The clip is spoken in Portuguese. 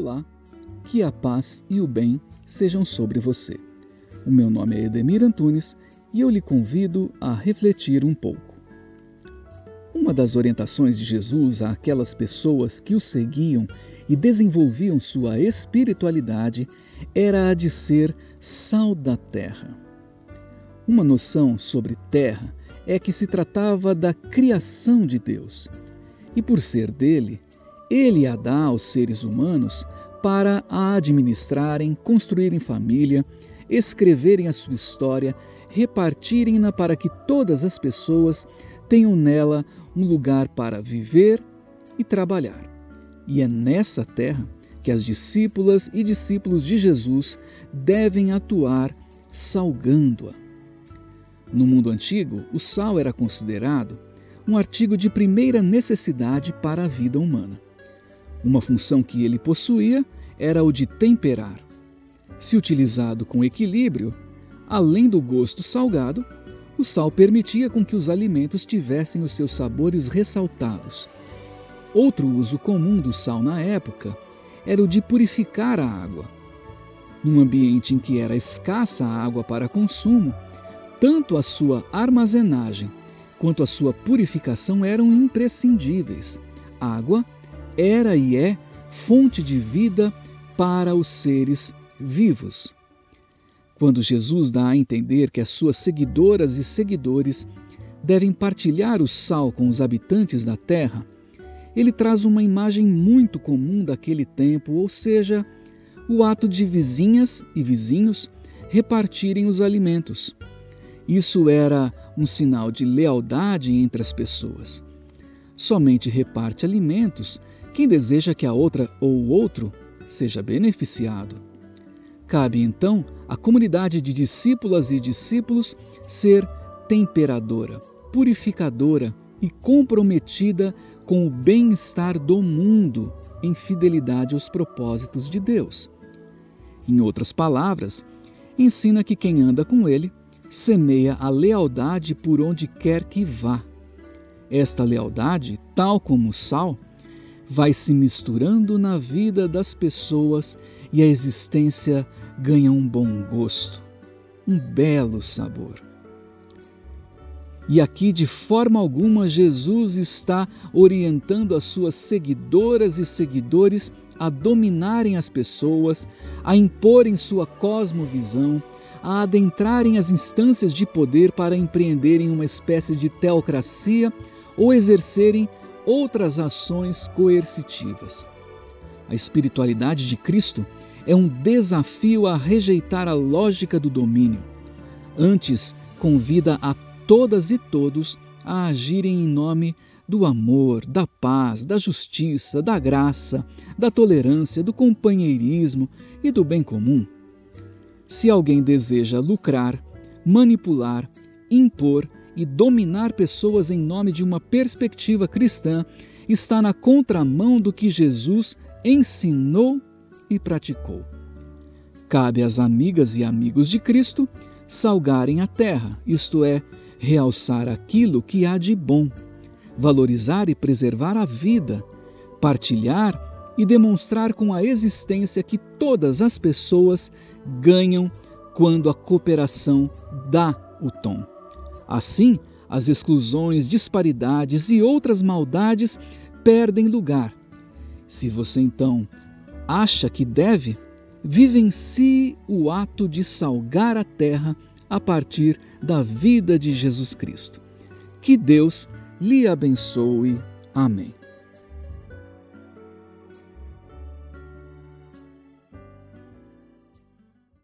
Olá, que a paz e o bem sejam sobre você. O meu nome é Edemir Antunes e eu lhe convido a refletir um pouco. Uma das orientações de Jesus àquelas pessoas que o seguiam e desenvolviam sua espiritualidade era a de ser sal da terra. Uma noção sobre terra é que se tratava da criação de Deus, e por ser dele, ele a dá aos seres humanos para a administrarem, construírem família, escreverem a sua história, repartirem-na para que todas as pessoas tenham nela um lugar para viver e trabalhar. E é nessa terra que as discípulas e discípulos de Jesus devem atuar salgando-a. No mundo antigo, o sal era considerado um artigo de primeira necessidade para a vida humana. Uma função que ele possuía era o de temperar. Se utilizado com equilíbrio, além do gosto salgado, o sal permitia com que os alimentos tivessem os seus sabores ressaltados. Outro uso comum do sal na época era o de purificar a água. Num ambiente em que era escassa a água para consumo, tanto a sua armazenagem quanto a sua purificação eram imprescindíveis. Água era e é fonte de vida para os seres vivos. Quando Jesus dá a entender que as suas seguidoras e seguidores devem partilhar o sal com os habitantes da terra, ele traz uma imagem muito comum daquele tempo, ou seja, o ato de vizinhas e vizinhos repartirem os alimentos. Isso era um sinal de lealdade entre as pessoas. Somente reparte alimentos quem deseja que a outra ou o outro seja beneficiado. Cabe então à comunidade de discípulas e discípulos ser temperadora, purificadora e comprometida com o bem-estar do mundo em fidelidade aos propósitos de Deus. Em outras palavras, ensina que quem anda com ele semeia a lealdade por onde quer que vá. Esta lealdade, tal como o sal, vai se misturando na vida das pessoas e a existência ganha um bom gosto, um belo sabor. E aqui, de forma alguma, Jesus está orientando as suas seguidoras e seguidores a dominarem as pessoas, a imporem sua cosmovisão, a adentrarem as instâncias de poder para empreenderem uma espécie de teocracia ou exercerem outras ações coercitivas. A espiritualidade de Cristo é um desafio a rejeitar a lógica do domínio. Antes, convida a todas e todos a agirem em nome do amor, da paz, da justiça, da graça, da tolerância, do companheirismo e do bem comum. Se alguém deseja lucrar, manipular, impor e dominar pessoas em nome de uma perspectiva cristã está na contramão do que Jesus ensinou e praticou. Cabe às amigas e amigos de Cristo salgarem a terra, isto é, realçar aquilo que há de bom, valorizar e preservar a vida, partilhar e demonstrar com a existência que todas as pessoas ganham quando a cooperação dá o tom. Assim, as exclusões, disparidades e outras maldades perdem lugar. Se você então acha que deve, vivencie o ato de salgar a terra a partir da vida de Jesus Cristo. Que Deus lhe abençoe. Amém.